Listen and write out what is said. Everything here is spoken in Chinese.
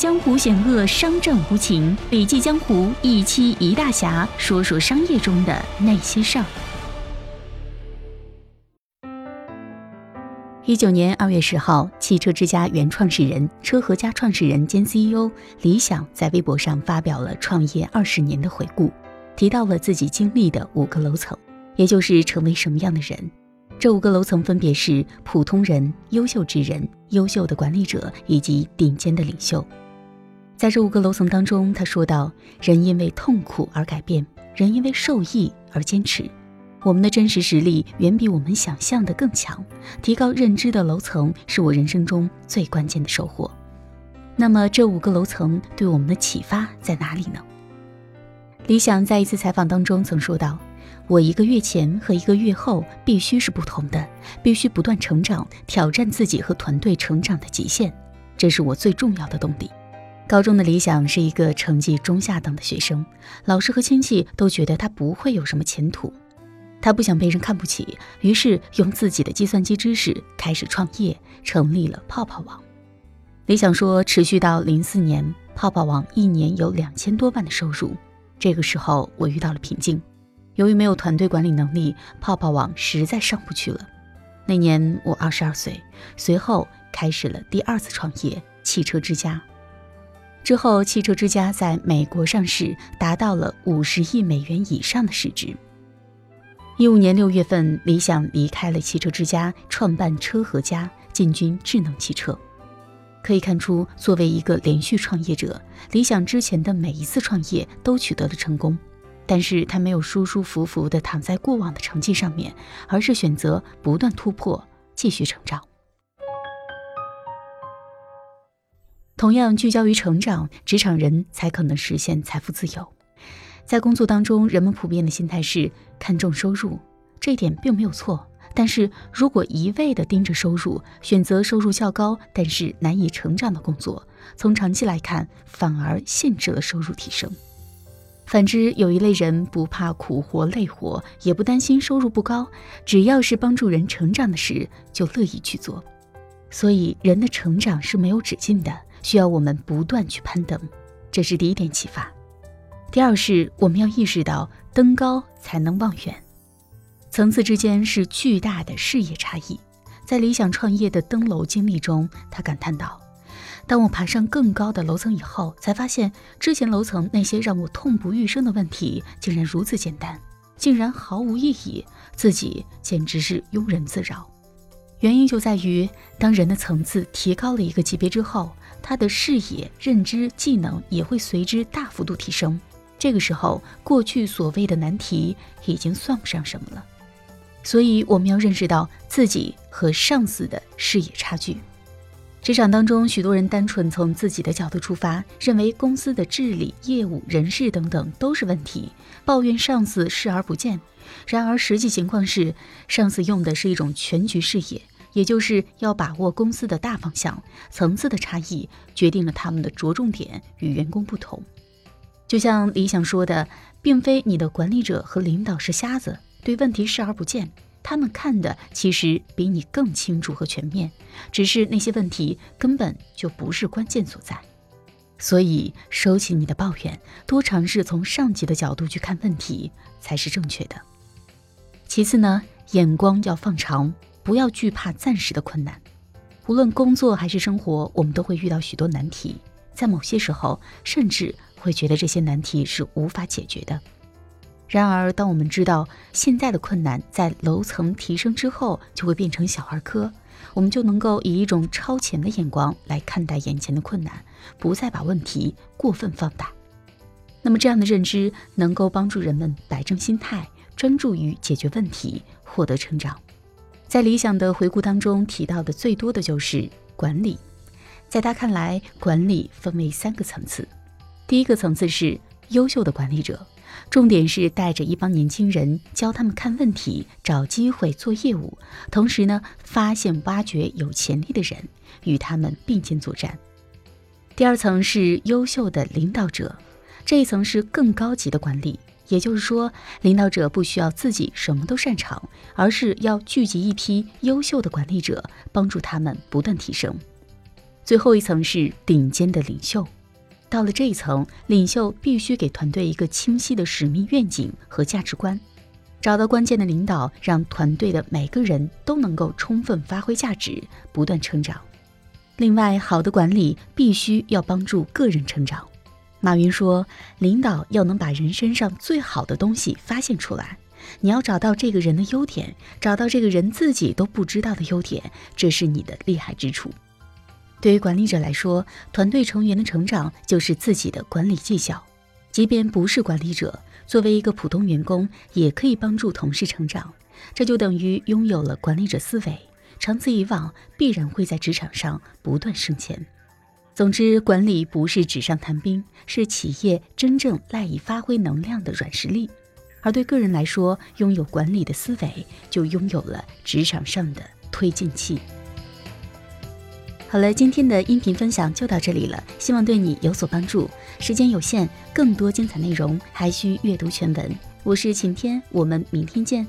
江湖险恶，商战无情。笔记江湖一期一大侠，说说商业中的那些事儿。一九年二月十号，汽车之家原创始人、车和家创始人兼 CEO 李想在微博上发表了创业二十年的回顾，提到了自己经历的五个楼层，也就是成为什么样的人。这五个楼层分别是普通人、优秀之人、优秀的管理者以及顶尖的领袖。在这五个楼层当中，他说到：人因为痛苦而改变，人因为受益而坚持。我们的真实实力远比我们想象的更强。提高认知的楼层是我人生中最关键的收获。那么，这五个楼层对我们的启发在哪里呢？李想在一次采访当中曾说道。我一个月前和一个月后必须是不同的，必须不断成长，挑战自己和团队成长的极限，这是我最重要的动力。高中的理想是一个成绩中下等的学生，老师和亲戚都觉得他不会有什么前途。他不想被人看不起，于是用自己的计算机知识开始创业，成立了泡泡网。理想说，持续到零四年，泡泡网一年有两千多万的收入。这个时候，我遇到了瓶颈。由于没有团队管理能力，泡泡网实在上不去了。那年我二十二岁，随后开始了第二次创业——汽车之家。之后，汽车之家在美国上市，达到了五十亿美元以上的市值。一五年六月份，理想离开了汽车之家，创办车和家，进军智能汽车。可以看出，作为一个连续创业者，理想之前的每一次创业都取得了成功。但是他没有舒舒服服地躺在过往的成绩上面，而是选择不断突破，继续成长。同样聚焦于成长，职场人才可能实现财富自由。在工作当中，人们普遍的心态是看重收入，这一点并没有错。但是如果一味地盯着收入，选择收入较高但是难以成长的工作，从长期来看，反而限制了收入提升。反之，有一类人不怕苦活累活，也不担心收入不高，只要是帮助人成长的事，就乐意去做。所以，人的成长是没有止境的，需要我们不断去攀登。这是第一点启发。第二是，我们要意识到登高才能望远，层次之间是巨大的视野差异。在理想创业的登楼经历中，他感叹道。当我爬上更高的楼层以后，才发现之前楼层那些让我痛不欲生的问题，竟然如此简单，竟然毫无意义，自己简直是庸人自扰。原因就在于，当人的层次提高了一个级别之后，他的视野、认知、技能也会随之大幅度提升。这个时候，过去所谓的难题已经算不上什么了。所以，我们要认识到自己和上司的视野差距。职场当中，许多人单纯从自己的角度出发，认为公司的治理、业务、人事等等都是问题，抱怨上司视而不见。然而，实际情况是，上司用的是一种全局视野，也就是要把握公司的大方向。层次的差异决定了他们的着重点与员工不同。就像李想说的，并非你的管理者和领导是瞎子，对问题视而不见。他们看的其实比你更清楚和全面，只是那些问题根本就不是关键所在。所以，收起你的抱怨，多尝试从上级的角度去看问题才是正确的。其次呢，眼光要放长，不要惧怕暂时的困难。无论工作还是生活，我们都会遇到许多难题，在某些时候，甚至会觉得这些难题是无法解决的。然而，当我们知道现在的困难在楼层提升之后就会变成小儿科，我们就能够以一种超前的眼光来看待眼前的困难，不再把问题过分放大。那么，这样的认知能够帮助人们摆正心态，专注于解决问题，获得成长。在理想的回顾当中提到的最多的就是管理。在他看来，管理分为三个层次，第一个层次是优秀的管理者。重点是带着一帮年轻人，教他们看问题、找机会做业务，同时呢，发现挖掘有潜力的人，与他们并肩作战。第二层是优秀的领导者，这一层是更高级的管理，也就是说，领导者不需要自己什么都擅长，而是要聚集一批优秀的管理者，帮助他们不断提升。最后一层是顶尖的领袖。到了这一层，领袖必须给团队一个清晰的使命愿景和价值观，找到关键的领导，让团队的每个人都能够充分发挥价值，不断成长。另外，好的管理必须要帮助个人成长。马云说：“领导要能把人身上最好的东西发现出来，你要找到这个人的优点，找到这个人自己都不知道的优点，这是你的厉害之处。”对于管理者来说，团队成员的成长就是自己的管理绩效。即便不是管理者，作为一个普通员工，也可以帮助同事成长。这就等于拥有了管理者思维，长此以往，必然会在职场上不断升迁。总之，管理不是纸上谈兵，是企业真正赖以发挥能量的软实力。而对个人来说，拥有管理的思维，就拥有了职场上的推进器。好了，今天的音频分享就到这里了，希望对你有所帮助。时间有限，更多精彩内容还需阅读全文。我是晴天，我们明天见。